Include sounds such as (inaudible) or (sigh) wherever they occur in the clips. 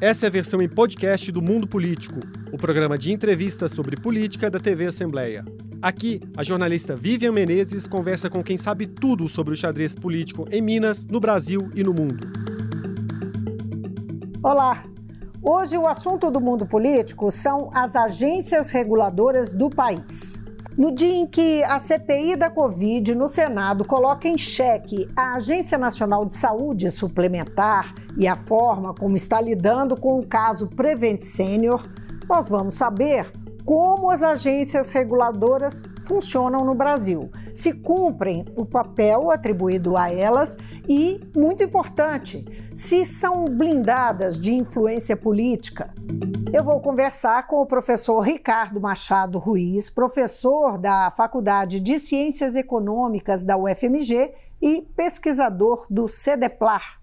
Essa é a versão em podcast do Mundo Político, o programa de entrevistas sobre política da TV Assembleia. Aqui, a jornalista Vivian Menezes conversa com quem sabe tudo sobre o xadrez político em Minas, no Brasil e no mundo. Olá! Hoje o assunto do mundo político são as agências reguladoras do país. No dia em que a CPI da Covid no Senado coloca em xeque a Agência Nacional de Saúde Suplementar e a forma como está lidando com o caso Prevent Senior, nós vamos saber como as agências reguladoras funcionam no Brasil, se cumprem o papel atribuído a elas e, muito importante, se são blindadas de influência política. Eu vou conversar com o professor Ricardo Machado Ruiz, professor da Faculdade de Ciências Econômicas da UFMG e pesquisador do CEDEPLAR.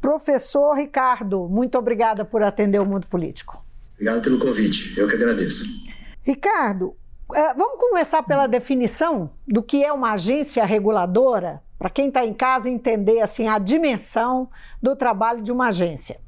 Professor Ricardo, muito obrigada por atender o Mundo Político. Obrigado pelo convite, eu que agradeço. Ricardo, é, vamos começar pela definição do que é uma agência reguladora, para quem está em casa entender assim a dimensão do trabalho de uma agência.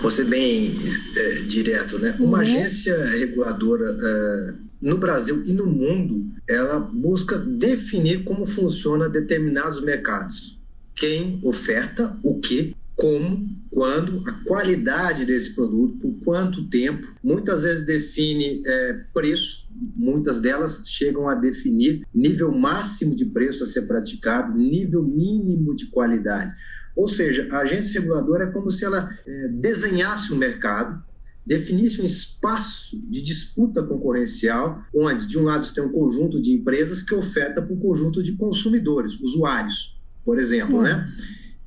Você bem é, direto, né? Uma uhum. agência reguladora é, no Brasil e no mundo, ela busca definir como funciona determinados mercados. Quem oferta o que como, quando, a qualidade desse produto, por quanto tempo. Muitas vezes define é, preço, muitas delas chegam a definir nível máximo de preço a ser praticado, nível mínimo de qualidade. Ou seja, a agência reguladora é como se ela é, desenhasse um mercado, definisse um espaço de disputa concorrencial, onde, de um lado, você tem um conjunto de empresas que oferta para um conjunto de consumidores, usuários, por exemplo, né?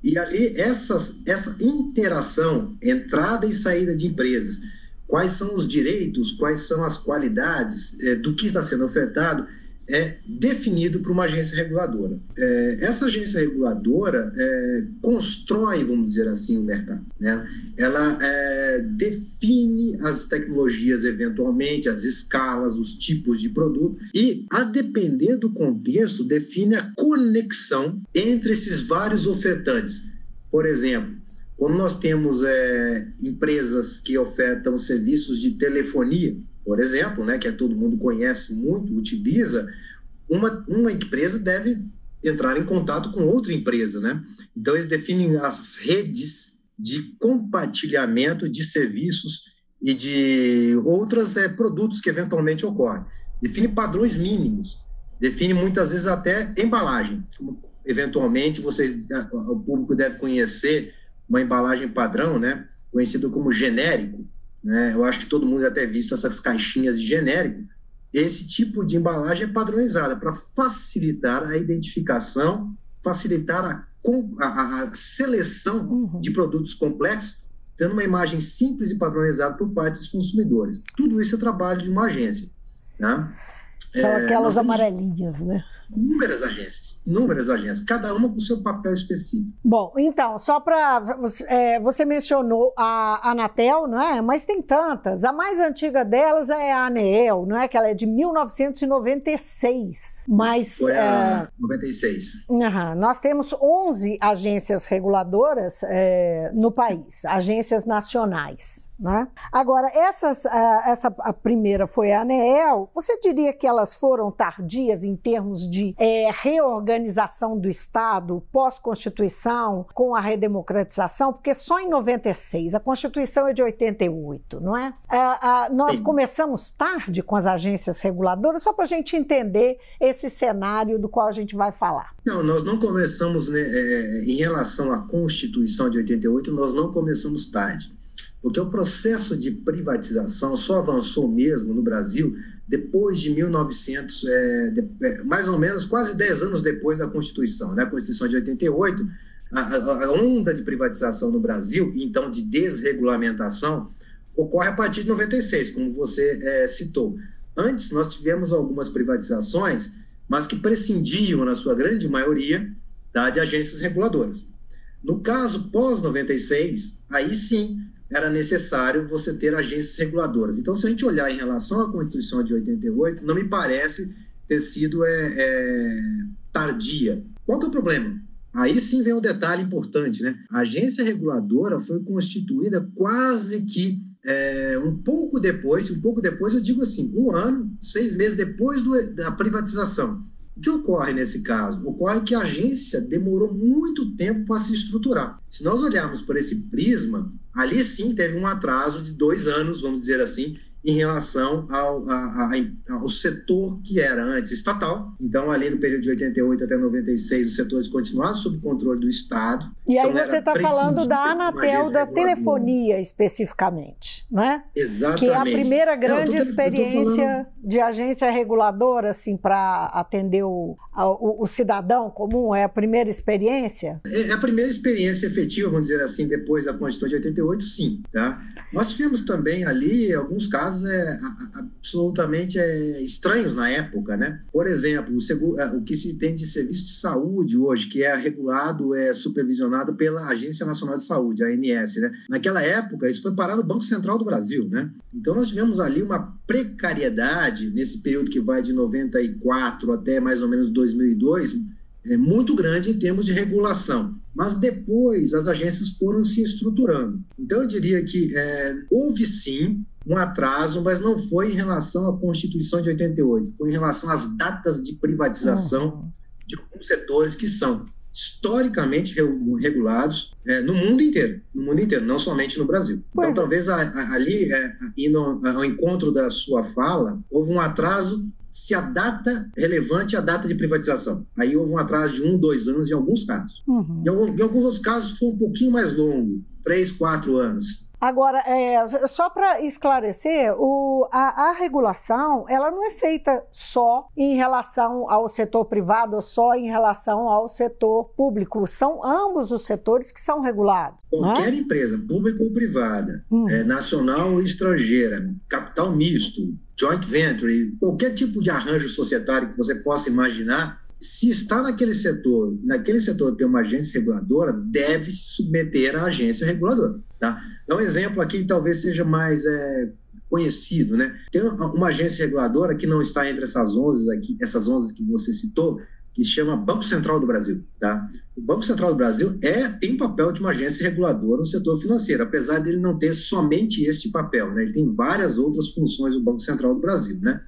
E ali, essas, essa interação, entrada e saída de empresas, quais são os direitos, quais são as qualidades é, do que está sendo ofertado, é definido por uma agência reguladora. É, essa agência reguladora é, constrói, vamos dizer assim, o mercado. Né? Ela é, define as tecnologias, eventualmente, as escalas, os tipos de produto, e, a depender do contexto, define a conexão entre esses vários ofertantes. Por exemplo, quando nós temos é, empresas que ofertam serviços de telefonia, por exemplo, né, que todo mundo conhece muito, utiliza, uma, uma empresa deve entrar em contato com outra empresa, né? Então eles definem as redes de compartilhamento de serviços e de outros é, produtos que eventualmente ocorrem. Define padrões mínimos, define muitas vezes até embalagem. Eventualmente vocês, o público deve conhecer uma embalagem padrão, né? Conhecido como genérico, né? Eu acho que todo mundo até visto essas caixinhas de genérico. Esse tipo de embalagem é padronizada para facilitar a identificação, facilitar a, a, a seleção uhum. de produtos complexos, tendo uma imagem simples e padronizada por parte dos consumidores. Tudo isso é trabalho de uma agência. Né? São é, aquelas amarelinhas, né? Inúmeras agências, inúmeras agências, cada uma com seu papel específico. Bom, então, só para. É, você mencionou a Anatel, não é? Mas tem tantas. A mais antiga delas é a ANEEL, não é? Que ela é de 1996. Mas. Foi a é, 96. Uh nós temos 11 agências reguladoras é, no país, agências nacionais. Né? Agora, essas, essa a primeira foi a ANEEL, você diria que elas foram tardias em termos de é, reorganização do Estado pós-Constituição, com a redemocratização? Porque só em 96, a Constituição é de 88, não é? nós Sim. começamos tarde com as agências reguladoras, só para a gente entender esse cenário do qual a gente vai falar. Não, nós não começamos, né, é, em relação à Constituição de 88, nós não começamos tarde porque o processo de privatização só avançou mesmo no Brasil depois de 1900, é, de, é, mais ou menos quase 10 anos depois da Constituição, né? a Constituição de 88, a, a, onda de privatização no Brasil, então de desregulamentação, ocorre a partir de 96, como você é, citou. Antes, nós tivemos algumas privatizações, mas que prescindiam, na sua grande maioria, tá, de agências reguladoras. No caso pós-96, aí sim era necessário você ter agências reguladoras. Então, se a gente olhar em relação à Constituição de 88, não me parece ter sido é, é, tardia. Qual que é o problema? Aí sim vem um detalhe importante, né? A agência reguladora foi constituída quase que é, um pouco depois, um pouco depois, eu digo assim, um ano, seis meses depois do, da privatização. O que ocorre nesse caso? Ocorre que a agência demorou muito tempo para se estruturar. Se nós olharmos por esse prisma, ali sim teve um atraso de dois anos, vamos dizer assim, em relação ao, a, a, ao setor que era antes estatal. Então, ali no período de 88 até 96, os setores continuaram sob controle do Estado. E aí então, você está falando da Anatel, da telefonia especificamente, né? Exatamente. Que é a primeira grande Não, tô, experiência falando... de agência reguladora, assim, para atender o, o, o, cidadão comum? É a primeira experiência? É, é a primeira experiência efetiva, vamos dizer assim, depois da Constituição de 88, sim. Tá? Nós tivemos também ali alguns casos é, absolutamente é, estranhos na época, né? Por exemplo, o, é, o, que se tem de serviço de saúde hoje, que é regulado, é supervisionado pela Agência Nacional de Saúde, a ANS, né? Naquela época, isso foi parado no Banco Central do Brasil, né? Então, nós tivemos ali uma precariedade nesse período que vai de 94 até mais ou menos 2002, é, muito grande em termos de regulação. Mas depois as agências foram se estruturando. Então eu diria que é, houve sim um atraso, mas não foi em relação à Constituição de 88, foi em relação às datas de privatização uhum. de alguns setores que são historicamente regulados é, no mundo inteiro, no mundo inteiro, não somente no Brasil. Pois então, é. talvez a, a, ali, é, indo ao encontro da sua fala, houve um atraso se a data relevante é a data de privatização. Aí houve um atraso de um, dois anos em alguns casos. Uhum. Em, alguns, em alguns outros casos foi um pouquinho mais longo, três, quatro anos. Agora, é, só para esclarecer, o, a, a, regulação ela não é feita só em relação ao setor privado ou só em relação ao setor público. São ambos os setores que são regulados. Né? Qualquer né? empresa, pública ou privada, hum. é, nacional ou estrangeira, capital misto, joint venture, qualquer tipo de arranjo societário que você possa imaginar, se está naquele setor, naquele setor tem uma agência reguladora, deve se submeter à agência reguladora. Tá? Então, um exemplo aqui talvez seja mais é, conhecido, né? Tem uma agência reguladora que não está entre essas 11 aqui, essas 11 que você citou, que chama Banco Central do Brasil. Tá? O Banco Central do Brasil é, tem papel de uma agência reguladora no setor financeiro, apesar dele não ter somente este papel. Né? Ele tem várias outras funções do Banco Central do Brasil. Né?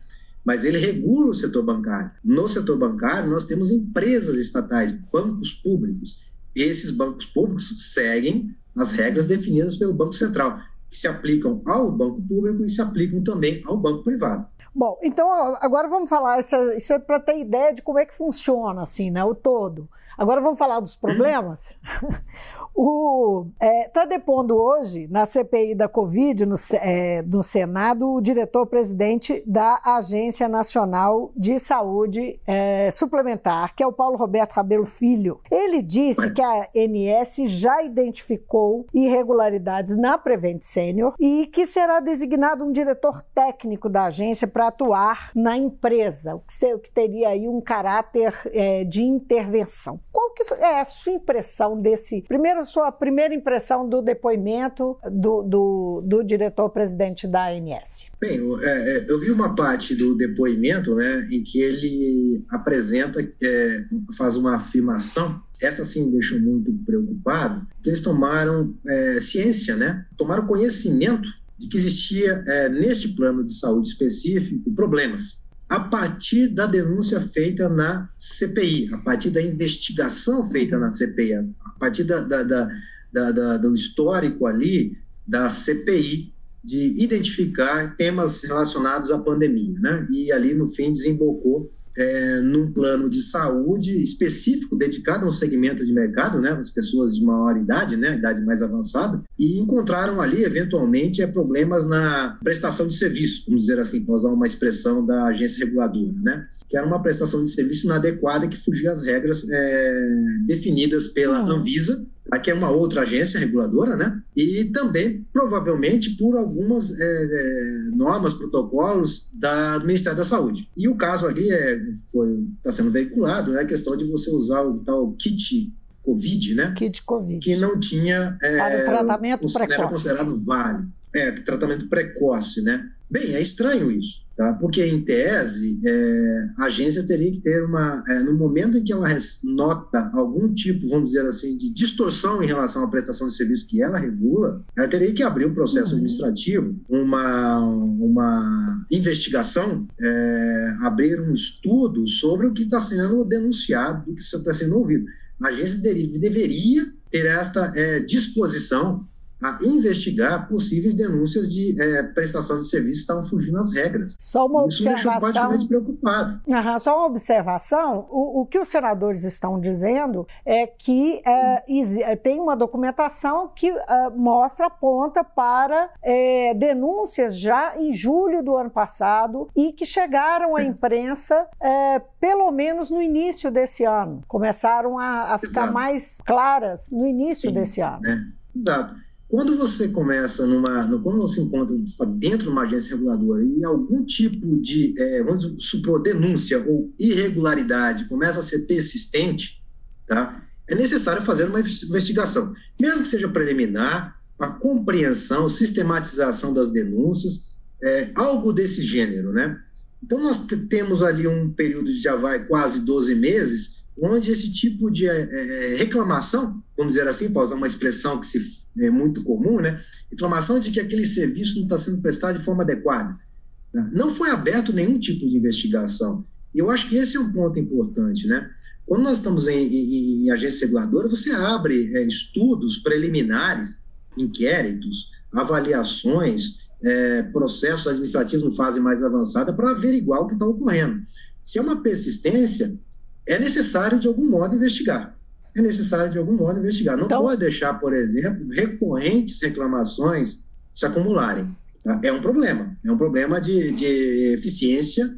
Mas ele regula o setor bancário. No setor bancário, nós temos empresas estatais, bancos públicos. Esses bancos públicos seguem as regras definidas pelo Banco Central, que se aplicam ao banco público e se aplicam também ao banco privado. Bom, então agora vamos falar, isso, isso é para ter ideia de como é que funciona, assim, né, o todo. Agora vamos falar dos problemas. (clears throat) Está é, tá depondo hoje, na CPI da Covid, no, é, no Senado, o diretor-presidente da Agência Nacional de Saúde é, Suplementar, que é o Paulo Roberto Rabelo Filho. Ele disse que a ANS já identificou irregularidades na Prevent Senior e que será designado um diretor técnico da agência para atuar na empresa, o que, teria aí um caráter é, de intervenção. Qual que é a sua impressão desse primeiro a sua primeira impressão do depoimento do, do, do diretor-presidente da ANS? Bem, eu, é, é, eu, vi uma parte do depoimento né, em que ele apresenta, é, faz uma afirmação essa sim me deixou muito preocupado, que eles tomaram é, ciência, né? tomaram conhecimento de que existia, é, neste plano de saúde específico, problemas. A partir da denúncia feita na CPI, a partir da investigação feita na CPI, partir da, da, da, da, do histórico ali da CPI, de identificar temas relacionados à pandemia, né? E ali no fim desembocou é, num plano de saúde específico dedicado a um segmento de mercado, né, as pessoas de maior idade, né, idade mais avançada, e encontraram ali eventualmente é, problemas na prestação de serviço, vamos dizer assim, para usar uma expressão da agência reguladora, né? Que era uma prestação de serviço inadequada que fugia às regras é, definidas pela. Anvisa, que é uma outra agência reguladora, né? E também, provavelmente, por algumas é, é, normas, protocolos da, do Ministério da Saúde. E o caso ali é, está sendo veiculado, é a questão de você usar o tal kit Covid, né? Kit Covid. Que não tinha... É, Para o tratamento precoce. Era considerado válido. É, tratamento precoce, né? Bem, é estranho isso, tá? porque, em tese, é, a agência teria que ter uma. É, no momento em que ela nota algum tipo, vamos dizer assim, de distorção em relação à prestação de serviço que ela regula, ela teria que abrir um processo uhum. administrativo, uma, uma investigação, é, abrir um estudo sobre o que está sendo denunciado, o que está sendo ouvido. A agência deveria ter esta é, disposição a investigar possíveis denúncias de é, prestação de serviço que estavam fugindo às regras. Só uma Isso observação. Isso deixou praticamente preocupado. Uhum, só uma observação: o, o, que os senadores estão dizendo é que é, tem uma documentação que é, mostra, aponta para é, denúncias já em julho do ano passado e que chegaram à é. imprensa é, pelo menos no início desse ano. Começaram a, a ficar mais claras no início Sim, desse ano. Exato. Quando você começa numa, quando você encontra está dentro de uma agência reguladora e algum tipo de, é, vamos supor, denúncia ou irregularidade começa a ser persistente, tá? É necessário fazer uma investigação, mesmo que seja preliminar, a compreensão, sistematização das denúncias, é, algo desse gênero, né? Então nós temos ali um período de já vai quase 12 meses, onde esse tipo de é, é, reclamação, vamos dizer assim, para usar uma expressão que se é muito comum, né? Reclamação de que aquele serviço não está sendo prestado de forma adequada. Né? Não foi aberto nenhum tipo de investigação. E eu acho que esse é um ponto importante, né? Quando nós estamos em, em, em agência reguladora, você abre é, estudos preliminares, inquéritos, avaliações, é, processos administrativos em fase mais avançada para averiguar o que está ocorrendo. Se é uma persistência, é necessário, de algum modo, investigar é necessário, de algum modo, investigar. Não então... pode deixar, por exemplo, recorrentes reclamações se acumularem. Tá? É um problema. É um problema de, de eficiência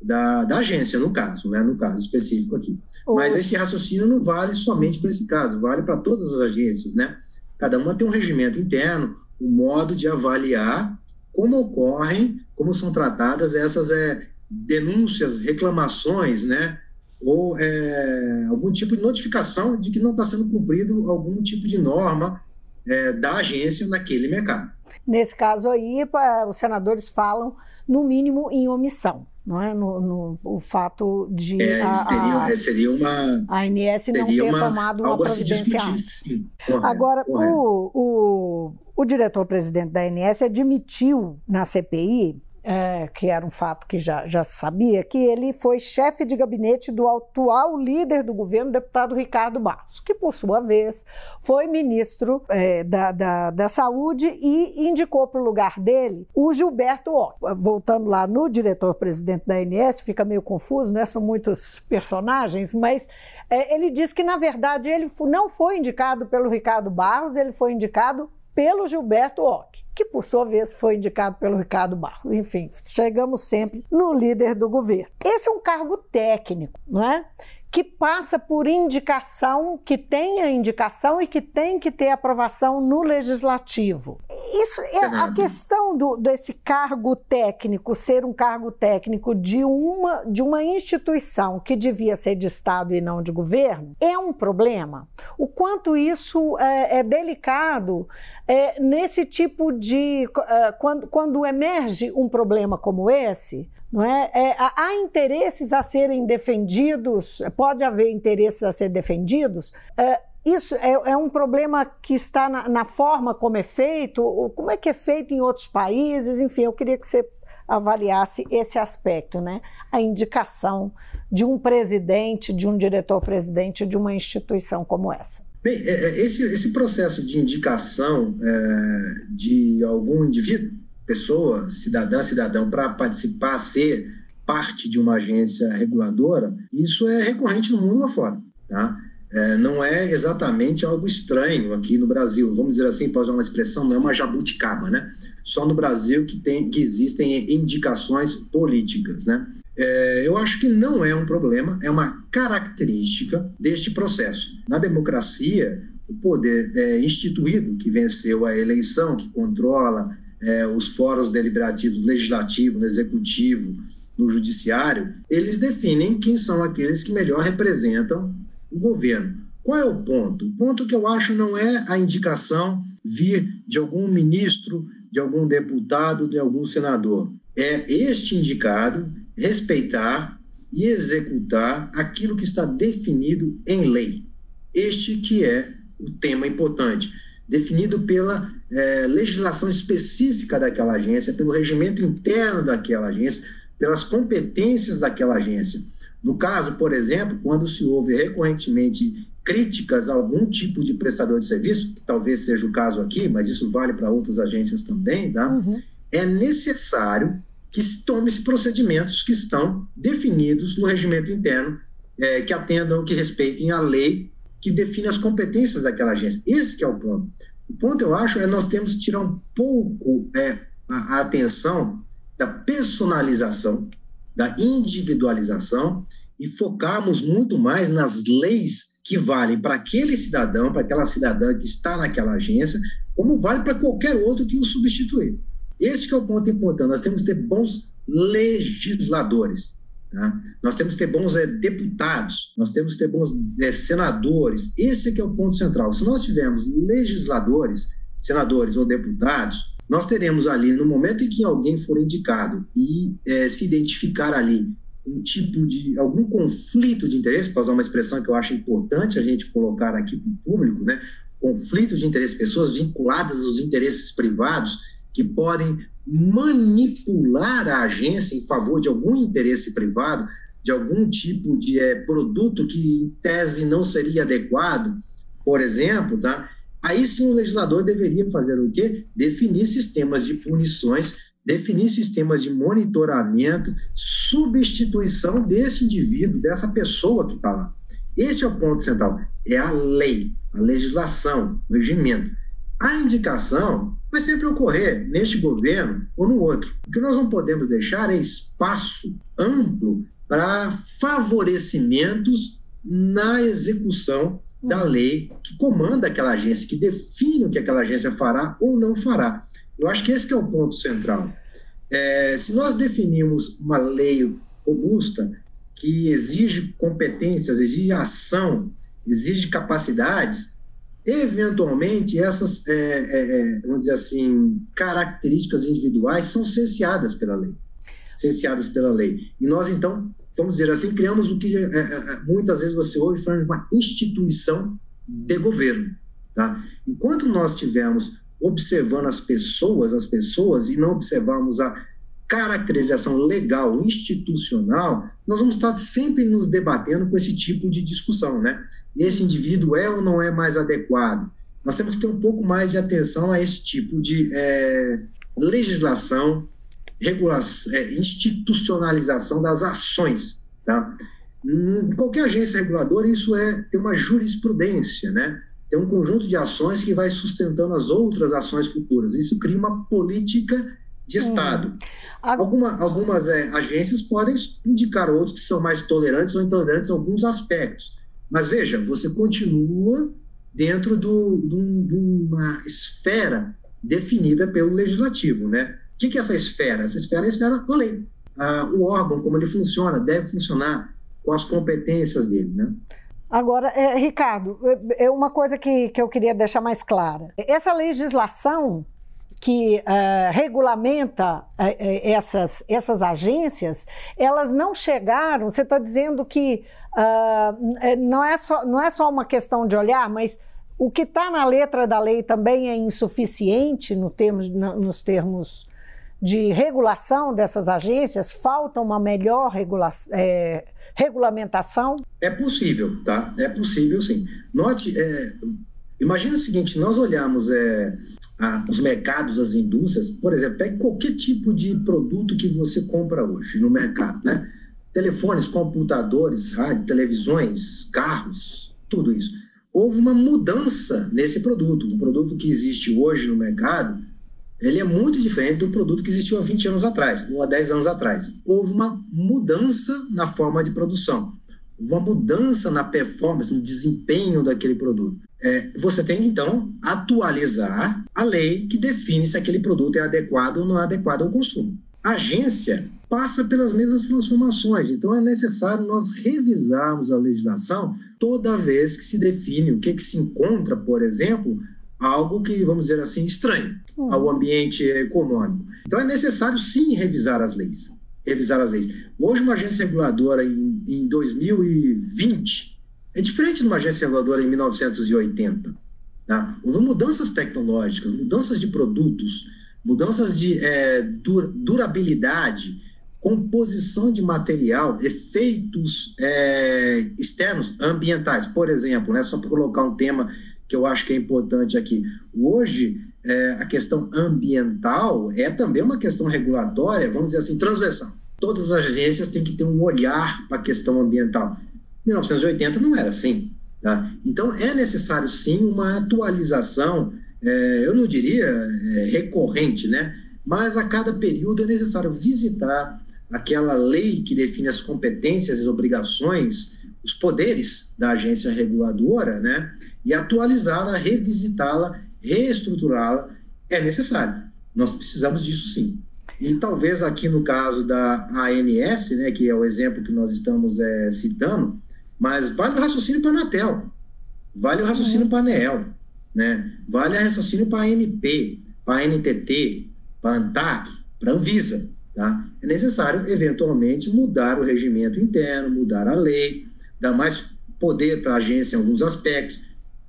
da, da agência, no caso, né? no caso específico aqui. Mas esse raciocínio não vale somente para esse caso, vale para todas as agências. Né? Cada uma tem um regimento interno, um modo de avaliar como ocorrem, como são tratadas essas é, denúncias, reclamações, né? Ou é, algum tipo de notificação de que não está sendo cumprido algum tipo de norma é, da agência naquele mercado. Nesse caso aí, os senadores falam, no mínimo, em omissão. Não é? no, no o fato de é, a, teriam, a, é, seria uma a ANS não ter uma, tomado uma providência sim. Correto, Agora, correto. O, o, o diretor-presidente da ANS admitiu na CPI é, que era um fato que já, já sabia, que ele foi chefe de gabinete do atual líder do governo, deputado Ricardo Barros, que, por sua vez, foi ministro é, da, da, da Saúde e indicou para o lugar dele o Gilberto Otto. Voltando lá no diretor-presidente da ANS, fica meio confuso, né? são muitos personagens, mas é, ele disse que, na verdade, ele não foi indicado pelo Ricardo Barros, ele foi indicado pelo Gilberto Ock, que por sua vez foi indicado pelo Ricardo Barros. Enfim, chegamos sempre no líder do governo. Esse é um cargo técnico, não é? Que passa por indicação, que tenha indicação e que tem que ter aprovação no legislativo. Isso é a questão do, desse cargo técnico ser um cargo técnico de uma, de uma instituição que devia ser de Estado e não de governo é um problema. O quanto isso é, é delicado é, nesse tipo de. É, quando, quando emerge um problema como esse, não é? é? há interesses a serem defendidos, pode haver interesses a serem defendidos. É, isso é, é, um problema que está na, na, forma como é feito, como é que é feito em outros países, enfim, eu queria que você avaliasse esse aspecto, né? A indicação de um presidente, de um diretor-presidente de uma instituição como essa. Bem, é, é, esse, esse processo de indicação é, de algum indivíduo pessoa, cidadã, cidadão, para participar, ser parte de uma agência reguladora, isso é recorrente no mundo afora. Tá? É, não é exatamente algo estranho aqui no Brasil. Vamos dizer assim, para usar uma expressão, não é uma jabuticaba, né? Só no Brasil que, tem, que existem indicações políticas, né? É, eu acho que não é um problema, é uma característica deste processo. Na democracia, o poder é, instituído que venceu a eleição, que controla é, os fóruns deliberativos legislativo, no executivo, no judiciário, eles definem quem são aqueles que melhor representam o governo. Qual é o ponto? O ponto que eu acho não é a indicação vir de algum ministro, de algum deputado, de algum senador. É este indicado respeitar e executar aquilo que está definido em lei. Este que é o tema importante, definido pela é, legislação específica daquela agência, pelo regimento interno daquela agência, pelas competências daquela agência. No caso, por exemplo, quando se ouve recorrentemente críticas a algum tipo de prestador de serviço, que talvez seja o caso aqui, mas isso vale para outras agências também, tá? Uhum. É necessário que se tome procedimentos que estão definidos no regimento interno, é, que atendam, que respeitem a lei que define as competências daquela agência. Esse é o ponto. O ponto, eu acho, é nós temos que tirar um pouco é, a, a atenção da personalização, da individualização e focarmos muito mais nas leis que valem para aquele cidadão, para aquela cidadã que está naquela agência, como vale para qualquer outro que o substituir. Esse é o ponto importante. Nós temos que ter bons legisladores. Tá? Nós temos que ter bons é, deputados, nós temos que ter bons é, senadores. Esse é o ponto central. Se nós tivermos legisladores, senadores ou deputados, nós teremos ali, no momento em que alguém for indicado e é, se identificar ali um tipo de algum conflito de interesse, para usar uma expressão que eu acho importante a gente colocar aqui para o público, né? conflito de interesse, pessoas vinculadas aos interesses privados que podem manipular a agência em favor de algum interesse privado, de algum tipo de é, produto que, em tese, não seria adequado, por exemplo, tá? aí sim o legislador deveria fazer o quê? Definir sistemas de punições, definir sistemas de monitoramento, substituição desse indivíduo, dessa pessoa que está lá. Esse é o ponto central, é a lei, a legislação, o regimento. A indicação vai sempre ocorrer neste governo ou no outro. O que nós não podemos deixar é espaço amplo para favorecimentos na execução da lei que comanda aquela agência, que define o que aquela agência fará ou não fará. Eu acho que esse que é o ponto central. É, se nós definirmos uma lei robusta que exige competências, exige ação, exige capacidades, eventualmente essas, é, é, é, vamos dizer assim, características individuais são cesseadas pela lei, cesseadas pela lei. E nós então, vamos dizer assim, criamos o que é, é, é, muitas vezes você ouve falando de uma instituição de governo, tá? Enquanto nós tivermos observando as pessoas, as pessoas e não observarmos a caracterização legal, institucional, nós vamos estar sempre nos debatendo com esse tipo de discussão, né? Esse indivíduo é ou não é mais adequado? Nós temos que ter um pouco mais de atenção a esse tipo de é, legislação, regulação, é, institucionalização das ações, tá? Em qualquer agência reguladora, isso é ter uma jurisprudência, né? Tem um conjunto de ações que vai sustentando as outras ações futuras. Isso cria uma política de Estado. Alguma, algumas é, agências podem indicar outros que são mais tolerantes ou intolerantes em alguns aspectos. Mas veja, você continua dentro do, do, de uma esfera definida pelo legislativo. Né? O que, que é essa esfera? Essa esfera é a esfera da lei. Ah, o órgão, como ele funciona, deve funcionar com as competências dele. Né? Agora, é, Ricardo, é, é uma coisa que, que eu queria deixar mais clara. Essa legislação que uh, regulamenta uh, essas, essas agências, elas não chegaram. Você está dizendo que uh, não, é só, não é só uma questão de olhar, mas o que está na letra da lei também é insuficiente no termos, nos termos de regulação dessas agências? Falta uma melhor regula é, regulamentação? É possível, tá? É possível sim. Note, é, imagina o seguinte: nós olhamos. É, a, os mercados, as indústrias, por exemplo, qualquer tipo de produto que você compra hoje no mercado, né? Telefones, computadores, rádio, televisões, carros, tudo isso. Houve uma mudança nesse produto. Um produto que existe hoje no mercado, ele é muito diferente do produto que existiu há 20 anos atrás, ou há 10 anos atrás. Houve uma mudança na forma de produção uma mudança na performance, no desempenho daquele produto. É, você tem então atualizar a lei que define se aquele produto é adequado ou não é adequado ao consumo. A agência passa pelas mesmas transformações, então é necessário nós revisarmos a legislação toda vez que se define o que, que se encontra, por exemplo, algo que, vamos dizer assim, estranho uhum. ao ambiente econômico. Então é necessário sim revisar as leis. Revisar as leis. Hoje, uma agência reguladora em, em 2020 é diferente de uma agência reguladora em 1980. Tá? Houve mudanças tecnológicas, mudanças de produtos, mudanças de é, durabilidade, composição de material, efeitos é, externos, ambientais. Por exemplo, né, só para colocar um tema que eu acho que é importante aqui. Hoje, é, a questão ambiental é também uma questão regulatória, vamos dizer assim, transversal. Todas as agências têm que ter um olhar para a questão ambiental. 1980 não era assim. Tá? Então, é necessário sim uma atualização, é, eu não diria é, recorrente, né? mas a cada período é necessário visitar aquela lei que define as competências as obrigações, os poderes da agência reguladora, né? e atualizá-la, revisitá-la, reestruturá-la é necessário. Nós precisamos disso sim. E talvez aqui no caso da ANS, né, que é o exemplo que nós estamos é, citando, mas vale o raciocínio para a Anatel, vale o raciocínio para a ANEEL, né? vale o raciocínio para a ANP, para a NTT, para a ANTAC, para a Anvisa. Tá? É necessário, eventualmente, mudar o regimento interno, mudar a lei, dar mais poder para a agência em alguns aspectos,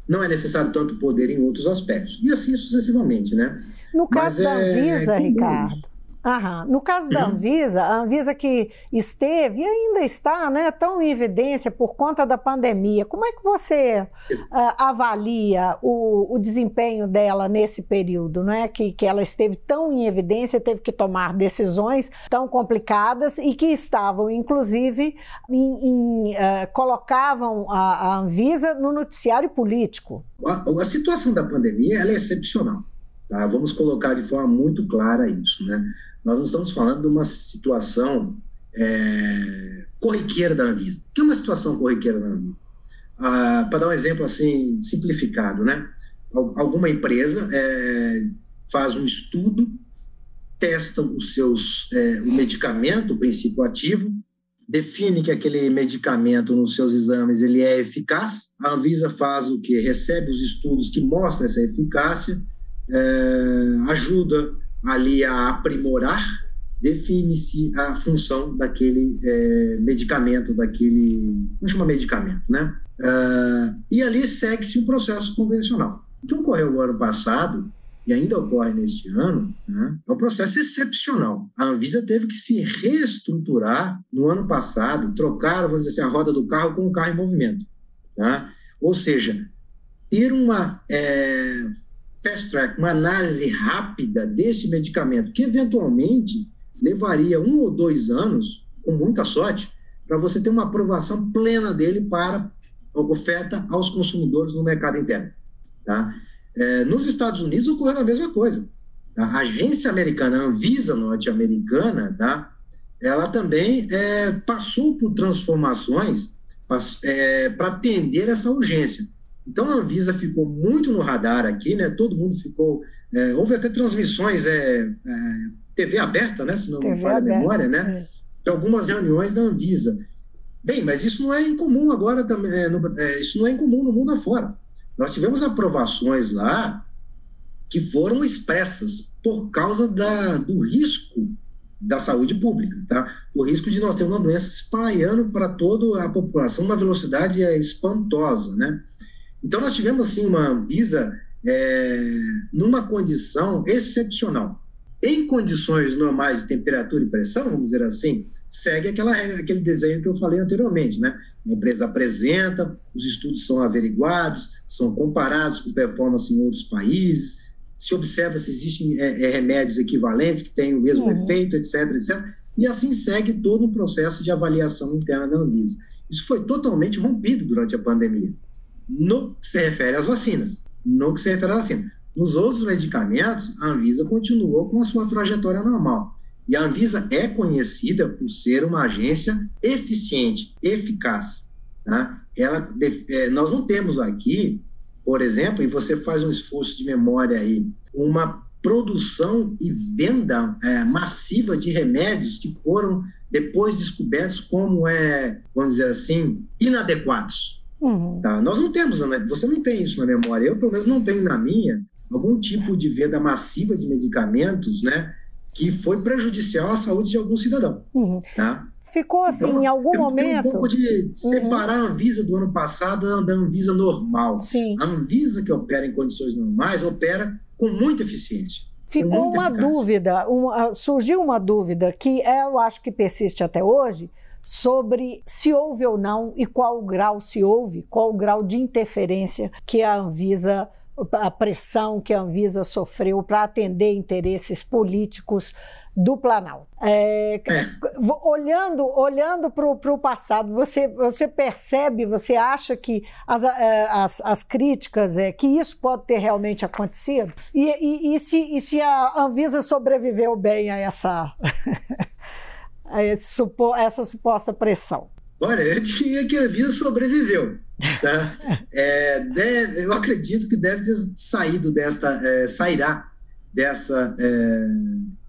não é necessário tanto poder em outros aspectos. E assim sucessivamente, né? No caso Mas da é Anvisa, é Ricardo, Aham. No caso da uhum. Anvisa, a Anvisa que esteve e ainda está né, tão em evidência por conta da pandemia, como é que você uh, avalia o, o, desempenho dela nesse período, né, que, que ela esteve tão em evidência, teve que tomar decisões tão complicadas e que estavam, inclusive, em, em, uh, colocavam a, a, Anvisa no noticiário político? A, a situação da pandemia é excepcional. Tá? Vamos colocar de forma muito clara isso. Né? Nós não estamos falando de uma situação é, corriqueira da Anvisa. O que é uma situação corriqueira da Anvisa? Ah, Para dar um exemplo assim simplificado, né? Alguma empresa é, faz um estudo, testa os seus, é, o medicamento, o princípio ativo, define que aquele medicamento nos seus exames ele é eficaz. A Anvisa faz o que recebe os estudos que mostram essa eficácia, é, ajuda ali a aprimorar, define-se a função daquele é, medicamento, daquele. Vamos chamar medicamento, né? Uh, e ali segue-se um processo convencional. O que ocorreu no ano passado, e ainda ocorre neste ano, né, é um processo excepcional. A Anvisa teve que se reestruturar no ano passado, trocar, vamos dizer assim, a roda do carro com o carro em movimento. Tá? Ou seja, ter uma é, fast track, uma análise rápida desse medicamento, que eventualmente levaria um ou dois anos, com muita sorte, para você ter uma aprovação plena dele para oferta aos consumidores no mercado interno. Tá? É, nos Estados Unidos ocorreu a mesma coisa. Tá? A agência americana, a Anvisa norte-americana, tá? ela também é, passou por transformações é, para atender essa urgência. Então a Anvisa ficou muito no radar aqui, né? Todo mundo ficou. É, houve até transmissões, é, é, TV aberta, né? Se não me falha a memória, né? É. De algumas reuniões da Anvisa. Bem, mas isso não é incomum agora também. É, é, isso não é incomum no mundo afora. Nós tivemos aprovações lá que foram expressas por causa da, do risco da saúde pública, tá? O risco de nós ter uma doença espalhando para toda a população uma velocidade espantosa, né? Então, nós tivemos, assim, uma Anvisa é, numa condição excepcional. Em condições normais de temperatura e pressão, vamos dizer assim, segue aquela, aquele desenho que eu falei anteriormente, né? A empresa apresenta, os estudos são averiguados, são comparados com performance em outros países, se observa se existem é, é, remédios equivalentes que têm o mesmo uhum. efeito, etc, etc. E assim segue todo um processo de avaliação interna da Anvisa. Isso foi totalmente rompido durante a pandemia no que se refere às vacinas. No que se refere à vacina. Nos outros medicamentos, a Anvisa continuou com a sua trajetória normal. E a Anvisa é conhecida por ser uma agência eficiente, eficaz. Tá? Ela, é, nós não temos aqui, por exemplo, e você faz um esforço de memória aí, uma produção e venda é, massiva de remédios que foram depois descobertos como, é, vamos dizer assim, inadequados Uhum. Tá? Nós não temos, né? você não tem isso na memória, eu pelo menos não tenho na minha, algum tipo de venda massiva de medicamentos, né, que foi prejudicial à saúde de algum cidadão. Uhum. Tá? Ficou assim, então, em algum tem, momento. Tem um pouco de separar uhum. a Anvisa do ano passado da Anvisa normal. Sim. A Anvisa, que opera em condições normais, opera com muita eficiência. Ficou uma eficácia. dúvida, uma, surgiu uma dúvida que eu acho que persiste até hoje sobre se houve ou não e qual o grau se houve, qual o grau de interferência que a Anvisa a pressão que a Anvisa sofreu para atender interesses políticos do Planalto. É, olhando olhando para o passado, você, você percebe, você acha que as, é, as, as críticas, é, que isso pode ter realmente acontecido? E, e, e, se, e se a Anvisa sobreviveu bem a essa, (laughs) a esse, essa suposta pressão? Olha, eu diria que a Anvisa sobreviveu. Tá? (laughs) É, deve, eu acredito que deve ter saído desta, é, sairá dessa é,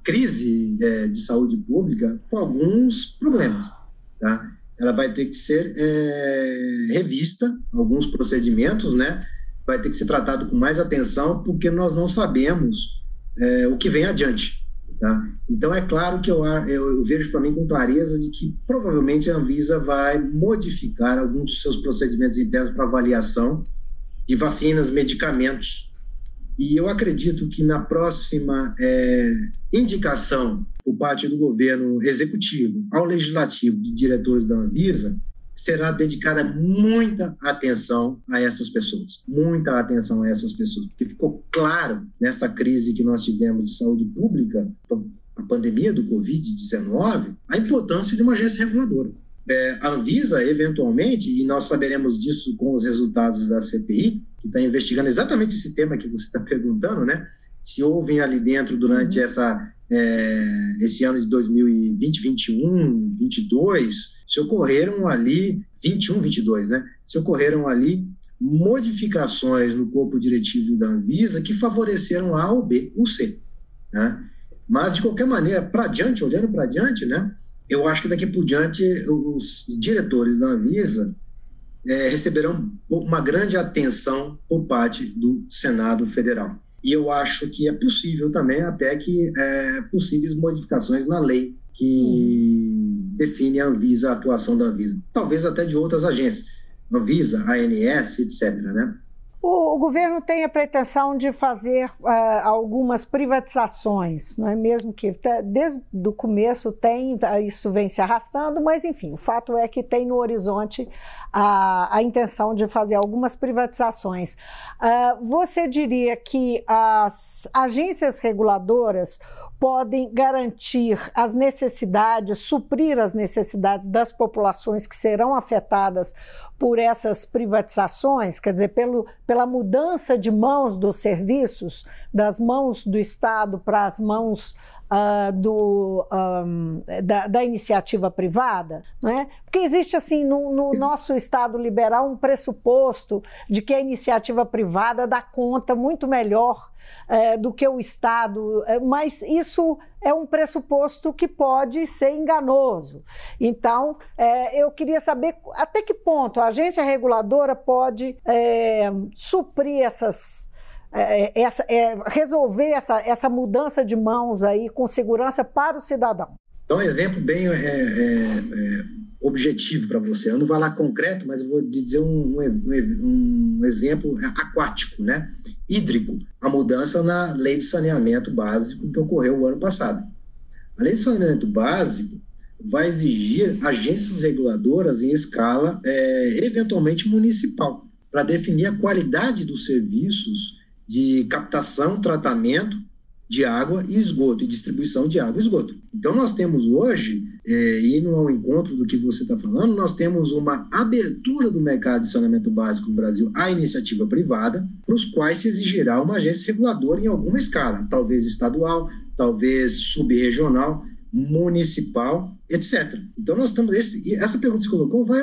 crise é, de saúde pública com alguns problemas. Tá? Ela vai ter que ser é, revista, alguns procedimentos, né? vai ter que ser tratado com mais atenção, porque nós não sabemos é, o que vem adiante. Tá? Então, é claro que eu, eu, vejo para mim com clareza de que provavelmente a Anvisa vai modificar alguns dos seus procedimentos internos para avaliação de vacinas, medicamentos e eu acredito que na próxima é, indicação por parte do governo executivo ao legislativo de diretores da Anvisa, será dedicada muita atenção a essas pessoas, muita atenção a essas pessoas, porque ficou claro nessa crise que nós tivemos de saúde pública, a pandemia do Covid-19, a importância de uma agência reguladora. É, a Anvisa, eventualmente, e nós saberemos disso com os resultados da CPI, que está investigando exatamente esse tema que você está perguntando, né? Se houve ali dentro durante uhum. essa, é, esse ano de 2020, 21, 22, se ocorreram ali, 21, 22, né? Se ocorreram ali modificações no corpo diretivo da Anvisa que favoreceram A ou B ou C, né? Mas, de qualquer maneira, para diante, olhando para diante, né? Eu acho que daqui por diante os diretores da Anvisa é, receberão uma grande atenção por parte do Senado Federal. E eu acho que é possível também até que é, possíveis modificações na lei que hum. define a Anvisa, a atuação da Anvisa. Talvez até de outras agências, Anvisa, ANS, etc. Né? O, o, governo tem a pretensão de fazer uh, algumas privatizações, não é mesmo que desde o começo tem, isso vem se arrastando, mas enfim, o fato é que tem no horizonte a, a intenção de fazer algumas privatizações. Uh, você diria que as agências reguladoras podem garantir as necessidades, suprir as necessidades das populações que serão afetadas por essas privatizações, quer dizer, pelo, pela mudança de mãos dos serviços, das mãos do Estado para as mãos Uh, do, um, da, da, iniciativa privada, né? porque existe assim no, no, nosso Estado liberal um pressuposto de que a iniciativa privada dá conta muito melhor é, do que o Estado, é, mas isso é um pressuposto que pode ser enganoso. Então, é, eu queria saber até que ponto a agência reguladora pode é, suprir essas. É, essa, é, resolver essa, essa mudança de mãos aí com segurança para o cidadão. Então, um exemplo bem objetivo para você. Eu não vou lá concreto, mas vou dizer um, um, um exemplo aquático, né? hídrico, a mudança na lei de saneamento básico que ocorreu o ano passado. A lei de saneamento básico vai exigir agências reguladoras em escala, é, eventualmente municipal, para definir a qualidade dos serviços de captação, tratamento de água e esgoto, e distribuição de água e esgoto. Então, nós temos hoje, é, indo ao encontro do que você está falando, nós temos uma abertura do mercado de saneamento básico no Brasil à iniciativa privada, para os quais se exigirá uma agência reguladora em alguma escala, talvez estadual, talvez subregional, municipal, etc. Então, nós estamos. Esse, essa pergunta que você colocou vai,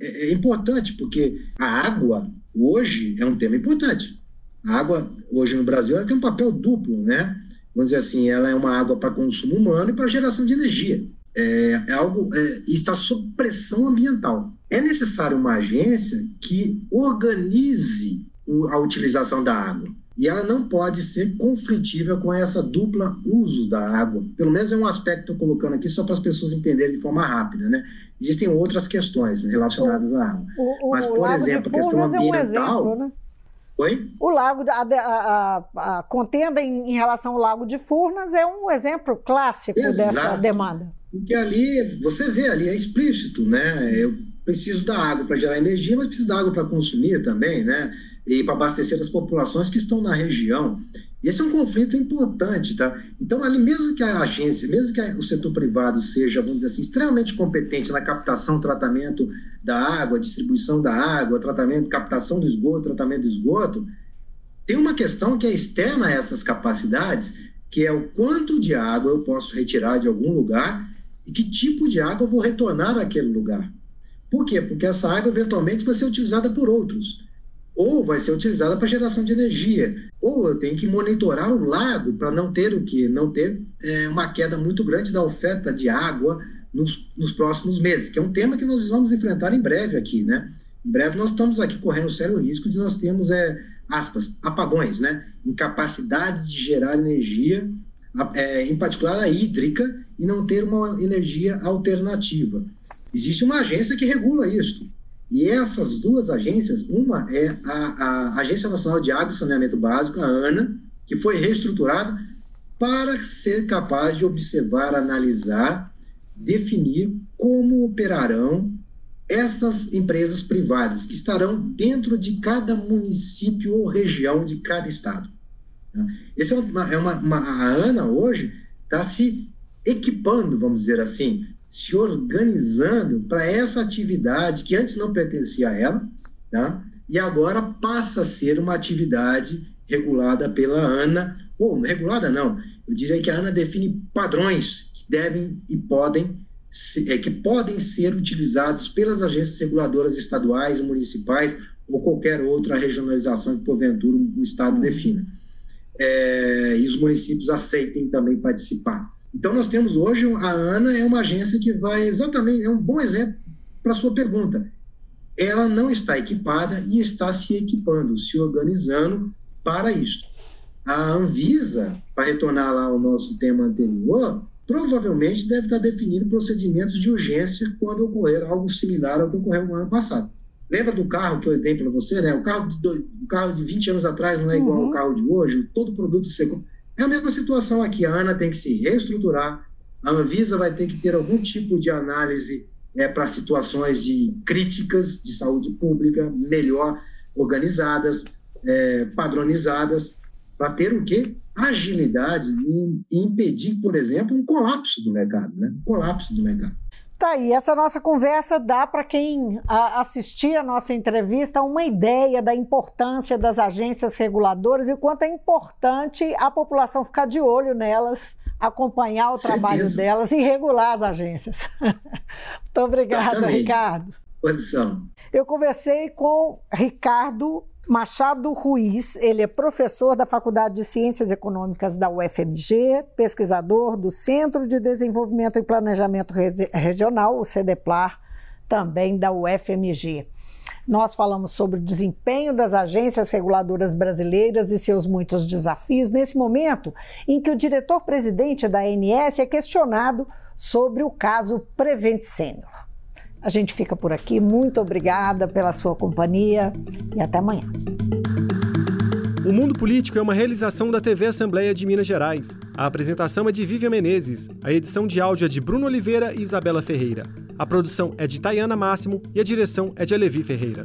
é, é importante, porque a água, hoje, é um tema importante. A água, hoje no Brasil, ela tem um papel duplo, né? Vamos dizer assim, ela é uma água para consumo humano e para geração de energia. é, é algo é, está sob pressão ambiental. É necessário uma agência que organize a utilização da água. E ela não pode ser conflitiva com essa dupla uso da água. Pelo menos é um aspecto que estou colocando aqui só para as pessoas entenderem de forma rápida. Né? Existem outras questões relacionadas à água. O, o, Mas, por exemplo, a questão ambiental. É um exemplo, né? Oi? O lago, a, a, a, contenda em, em, relação ao lago de Furnas é um exemplo clássico Exato. dessa demanda. Porque ali, você vê ali, é explícito, né? Eu preciso da água para gerar energia, mas preciso da água para consumir também, né? E para abastecer as populações que estão na região. Esse é um conflito importante, tá? Então, ali mesmo que a agência, mesmo que o setor privado seja, vamos dizer assim, extremamente competente na captação, tratamento da água, distribuição da água, tratamento, captação do esgoto, tratamento do esgoto, tem uma questão que é externa a essas capacidades, que é o quanto de água eu posso retirar de algum lugar e que tipo de água eu vou retornar àquele lugar. Por quê? Porque essa água eventualmente vai ser utilizada por outros ou vai ser utilizada para geração de energia, ou eu tenho que monitorar o lago para não ter o que, não ter é, uma queda muito grande da oferta de água nos, nos, próximos meses, que é um tema que nós vamos enfrentar em breve aqui, né? Em breve nós estamos aqui correndo sério risco de nós termos é, aspas apagões, né? Incapacidade de gerar energia, é, em particular a hídrica, e não ter uma energia alternativa. Existe uma agência que regula isso e essas duas agências, uma é a, a Agência Nacional de Água e Saneamento Básico, a ANA, que foi reestruturada para ser capaz de observar, analisar, definir como operarão essas empresas privadas que estarão dentro de cada município ou região de cada estado. Essa é uma, é uma, uma a ANA hoje está se equipando, vamos dizer assim, se organizando para essa atividade que antes não pertencia a ela, tá? e agora passa a ser uma atividade regulada pela ANA, ou regulada não, eu diria que a ANA define padrões que devem e podem é, que podem ser utilizados pelas agências reguladoras estaduais, municipais ou qualquer outra regionalização que porventura o Estado defina. É, e os municípios aceitem também participar. Então, nós temos hoje, a ANA é uma agência que vai exatamente, é um bom exemplo para a sua pergunta. Ela não está equipada e está se equipando, se organizando para isso. A Anvisa, para retornar lá ao nosso tema anterior, provavelmente deve estar definindo procedimentos de urgência quando ocorrer algo similar ao que ocorreu no ano passado. Lembra do carro que eu dei para você? Né? O, carro de, o carro de 20 anos atrás não é igual uhum. ao carro de hoje. Todo produto que você é a mesma situação aqui. A ANA tem que se reestruturar, a Anvisa vai ter que ter algum tipo de análise é, para situações de críticas de saúde pública melhor organizadas, é, padronizadas, para ter o quê? Agilidade e, impedir, por exemplo, um colapso do mercado, né? Um colapso do mercado. Tá aí, essa nossa conversa dá para quem assistir a nossa entrevista uma ideia da importância das agências reguladoras e o quanto é importante a população ficar de olho nelas, acompanhar o Certeza. trabalho delas e regular as agências. (laughs) Muito obrigada, Exatamente. Ricardo. Posição. Eu conversei com Ricardo Machado Ruiz, ele é professor da Faculdade de Ciências Econômicas da UFMG, pesquisador do Centro de Desenvolvimento e Planejamento Regional, o CEDEPLAR, também da UFMG. Nós falamos sobre o desempenho das agências reguladoras brasileiras e seus muitos desafios nesse momento em que o diretor-presidente da ANS é questionado sobre o caso Prevent Senior. A gente fica por aqui. Muito obrigada pela sua companhia e até amanhã. O Mundo Político é uma realização da TV Assembleia de Minas Gerais. A apresentação é de Vivian Menezes, a edição de áudio é de Bruno Oliveira e Isabela Ferreira. A produção é de Tayana Máximo e a direção é de Alevi Ferreira.